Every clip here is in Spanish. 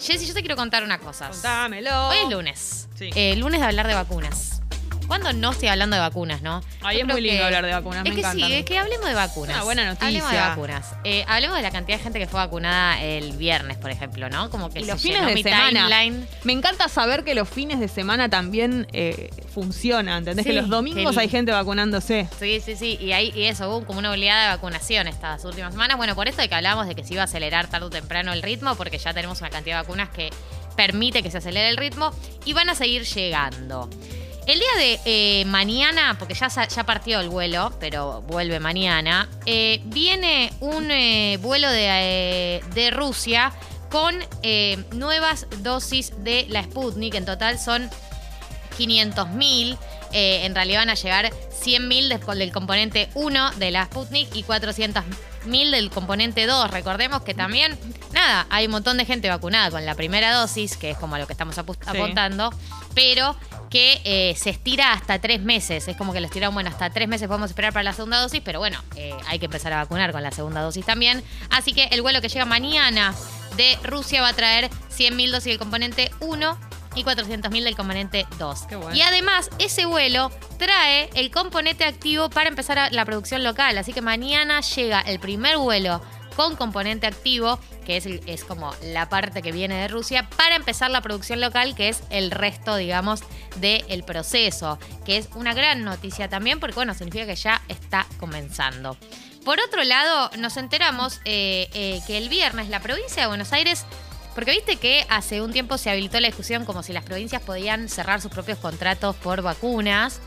Jessy, yo te quiero contar una cosa. Contámelo. Hoy es lunes. Sí. Eh, lunes de hablar de vacunas. ¿Cuándo no estoy hablando de vacunas, no? Ay, Yo es muy lindo que- hablar de vacunas, Es me que encantan. sí, es que hablemos de vacunas. Una buena noticia. Hablemos de vacunas. Eh, hablemos de la cantidad de gente que fue vacunada el viernes, por ejemplo, ¿no? Como que Y se los fines llenó de mi semana. timeline. Me encanta saber que los fines de semana también eh, funcionan, ¿entendés? Sí, que los domingos que- hay gente vacunándose. Sí, sí, sí. Y, ahí, y eso, hubo como una oleada de vacunación estas últimas semanas. Bueno, por esto de que hablábamos de que se iba a acelerar tarde o temprano el ritmo, porque ya tenemos una cantidad de vacunas que permite que se acelere el ritmo y van a seguir llegando. El día de eh, mañana, porque ya, ya partió el vuelo, pero vuelve mañana, eh, viene un eh, vuelo de, de Rusia con nuevas dosis de la Sputnik. En total son 500.000. Eh, en realidad van a llegar 100.000 de- del componente 1 de la Sputnik y 400.000 del componente 2. Recordemos que también, nada, hay un montón de gente vacunada con la primera dosis, que es como a lo que estamos apu- apuntando, pero que eh, se estira hasta tres meses. Es como que lo estiraron, bueno, hasta tres meses podemos esperar para la segunda dosis, pero bueno, eh, hay que empezar a vacunar con la segunda dosis también. Así que el vuelo que llega mañana de Rusia va a traer 100.000 dosis del componente 1 y 400.000 del componente 2. Qué bueno. Y además, ese vuelo trae el componente activo para empezar la producción local. Así que mañana llega el primer vuelo con componente activo, que es, es como la parte que viene de Rusia, para empezar la producción local, que es el resto, digamos, del proceso. Que es una gran noticia también, porque bueno, significa que ya está comenzando. Por otro lado, nos enteramos eh, eh, que el viernes la provincia de Buenos Aires porque viste que hace un tiempo se habilitó la discusión como si las provincias podían cerrar sus propios contratos por vacunas.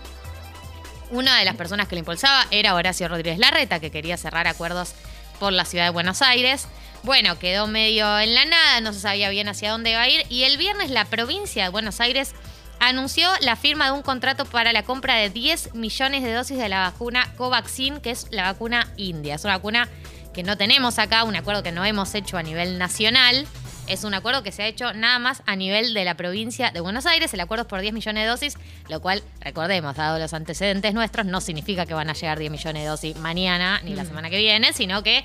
Una de las personas que lo impulsaba era Horacio Rodríguez Larreta, que quería cerrar acuerdos por la ciudad de Buenos Aires. Bueno, quedó medio en la nada, no se sabía bien hacia dónde iba a ir. Y el viernes la provincia de Buenos Aires anunció la firma de un contrato para la compra de 10 millones de dosis de la vacuna Covaxin, que es la vacuna india. Es una vacuna que no tenemos acá, un acuerdo que no hemos hecho a nivel nacional. Es un acuerdo que se ha hecho nada más a nivel de la provincia de Buenos Aires. El acuerdo es por 10 millones de dosis, lo cual, recordemos, dado los antecedentes nuestros, no significa que van a llegar 10 millones de dosis mañana ni la semana que viene, sino que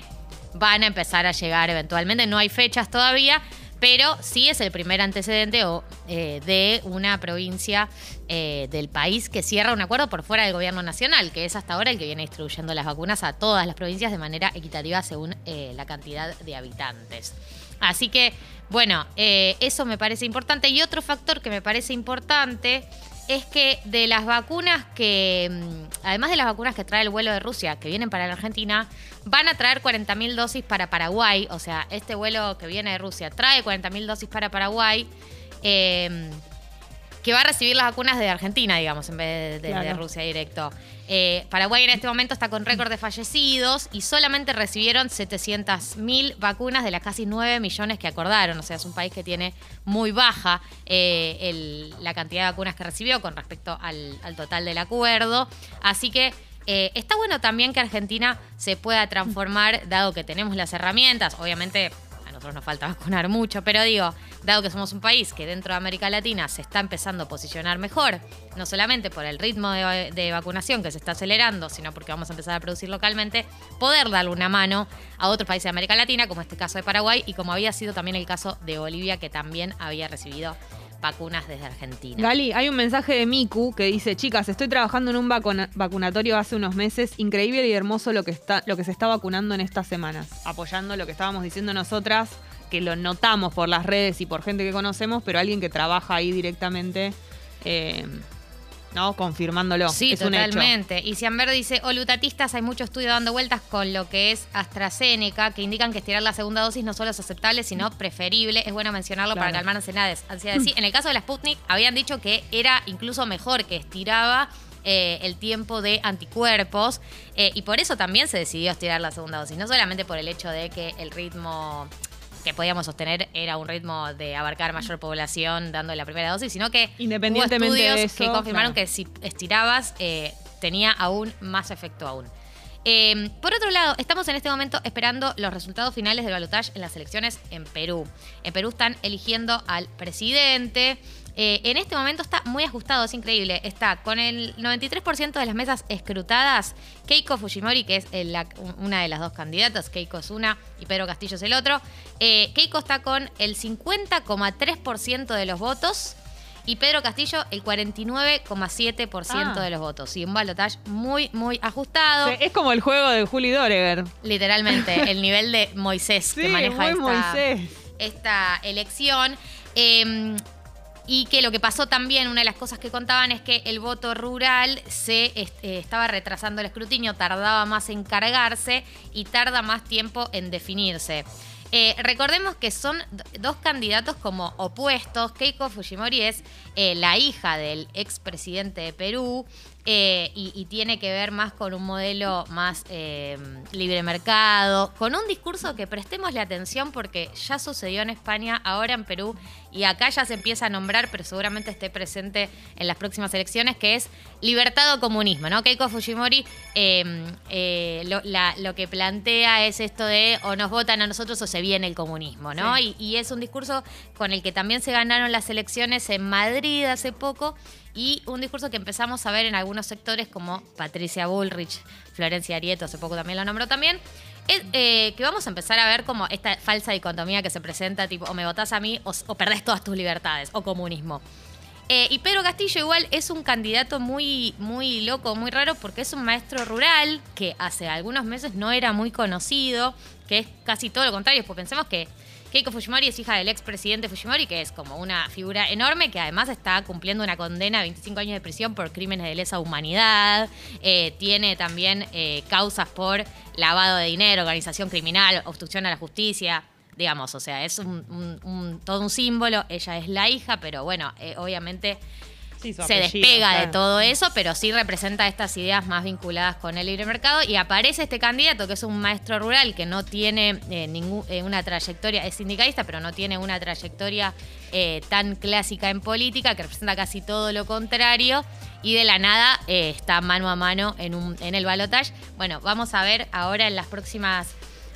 van a empezar a llegar eventualmente. No hay fechas todavía, pero sí es el primer antecedente o, eh, de una provincia eh, del país que cierra un acuerdo por fuera del gobierno nacional, que es hasta ahora el que viene distribuyendo las vacunas a todas las provincias de manera equitativa según eh, la cantidad de habitantes. Así que, bueno, eh, eso me parece importante. Y otro factor que me parece importante es que de las vacunas que, mm, además de las vacunas que trae el vuelo de Rusia, que vienen para la Argentina, van a traer 40.000 dosis para Paraguay. O sea, este vuelo que viene de Rusia trae 40.000 dosis para Paraguay. eh, que va a recibir las vacunas de Argentina, digamos, en vez de, de- de Claro. Rusia directo. Eh, Paraguay en este momento está con récord de fallecidos y solamente recibieron 700.000 vacunas de las casi 9 millones que acordaron. O sea, es un país que tiene muy baja eh, el- la cantidad de vacunas que recibió con respecto al, al total del acuerdo. Así que eh, está bueno también que Argentina se pueda transformar, dado que tenemos las herramientas. Obviamente nosotros nos falta vacunar mucho, pero digo, dado que somos un país que dentro de América Latina se está empezando a posicionar mejor, no solamente por el ritmo de, de vacunación que se está acelerando, sino porque vamos a empezar a producir localmente, poder darle una mano a otros países de América Latina, como este caso de Paraguay y como había sido también el caso de Bolivia, que también había recibido vacunas desde Argentina. Gali, hay un mensaje de Miku que dice, chicas, estoy trabajando en un vacuna- vacunatorio hace unos meses, increíble y hermoso lo que, está, lo que se está vacunando en estas semanas, apoyando lo que estábamos diciendo nosotras, que lo notamos por las redes y por gente que conocemos, pero alguien que trabaja ahí directamente, eh, ¿no? Confirmándolo. Sí, es un hecho. totalmente. Y Cianver dice, olutatistas, hay mucho estudio dando vueltas con lo que es AstraZeneca, que indican que estirar la segunda dosis no solo es aceptable, sino preferible. Es bueno mencionarlo para Claro. calmar ansiedades. ansiedades. Sí, en el caso de la Sputnik, habían dicho que era incluso mejor, que estiraba eh, el tiempo de anticuerpos. eh, y por eso también se decidió estirar la segunda dosis. No solamente por el hecho de que el ritmo que podíamos sostener era un ritmo de abarcar mayor población dando la primera dosis, sino que Independientemente hubo estudios de eso, que confirmaron claro. que si estirabas eh, tenía aún más efecto aún. Eh, por otro lado, estamos en este momento esperando los resultados finales del balotaje en las elecciones en Perú. En Perú están eligiendo al presidente. eh, en este momento está muy ajustado, es increíble. Está con el 93% de las mesas escrutadas. Keiko Fujimori, que es una de las dos candidatas, Keiko es una y Pedro Castillo es el otro. Eh, Keiko está con el 50,3% de los votos. Y Pedro Castillo, el 49,7% Ah. de los votos. Y un balotaje muy, muy ajustado. Sí, Es como el juego de Juli Doreger. Literalmente, el nivel de Moisés Sí, que maneja esta, Moisés. esta elección. Eh, y que lo que pasó también, una de las cosas que contaban es que el voto rural se est- eh, estaba retrasando el escrutinio, tardaba más en cargarse y tarda más tiempo en definirse. Eh, recordemos que son dos candidatos como opuestos. Keiko Fujimori es eh, la hija del expresidente de Perú eh, y, y tiene que ver más con un modelo más eh, libre mercado, con un discurso que prestémosle atención porque ya sucedió en España, ahora en Perú y acá ya se empieza a nombrar, pero seguramente esté presente en las próximas elecciones, que es libertad o comunismo, ¿no? Keiko Fujimori eh, eh, lo, la- lo que plantea es esto de o nos votan a nosotros o se viene el comunismo, ¿no? Sí. Y, y es un discurso con el que también se ganaron las elecciones en Madrid hace poco y un discurso que empezamos a ver en algunos sectores como Patricia Bullrich, Florencia Arieto, hace poco también lo nombró también, es, eh, que vamos a empezar a ver como esta falsa dicotomía que se presenta, tipo, o me votás a mí o, o perdés todas tus libertades, o comunismo. Eh, y Pedro Castillo igual es un candidato muy, muy loco, muy raro, porque es un maestro rural que hace algunos meses no era muy conocido, que es casi todo lo contrario, pues pensemos que Keiko Fujimori es hija del expresidente Fujimori, que es como una figura enorme, que además está cumpliendo una condena de 25 años de prisión por crímenes de lesa humanidad, eh, tiene también eh, causas por lavado de dinero, organización criminal, obstrucción a la justicia digamos, o sea, es un, todo un símbolo, ella es la hija, pero bueno, eh, obviamente Sí, se apellido, despega de todo eso, pero sí representa estas ideas más vinculadas con el libre mercado y aparece este candidato que es un maestro rural que no tiene eh, ningún- eh, una trayectoria, es sindicalista, pero no tiene una trayectoria eh, tan clásica en política, que representa casi todo lo contrario y de la nada eh, está mano a mano en, un, en el balotaje. Bueno, vamos a ver ahora en las próximas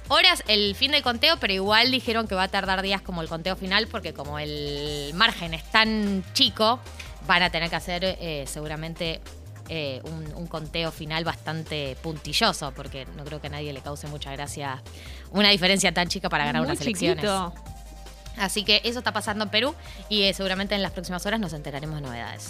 horas el fin del conteo, pero igual dijeron que va a tardar días como el conteo final, porque como el margen es tan chico, van a tener que hacer eh, seguramente eh, un, un conteo final bastante puntilloso, porque no creo que a nadie le cause mucha gracia una diferencia tan chica para ganar Muy unas elecciones. Así que eso está pasando en Perú y eh, seguramente en las próximas horas nos enteraremos de novedades.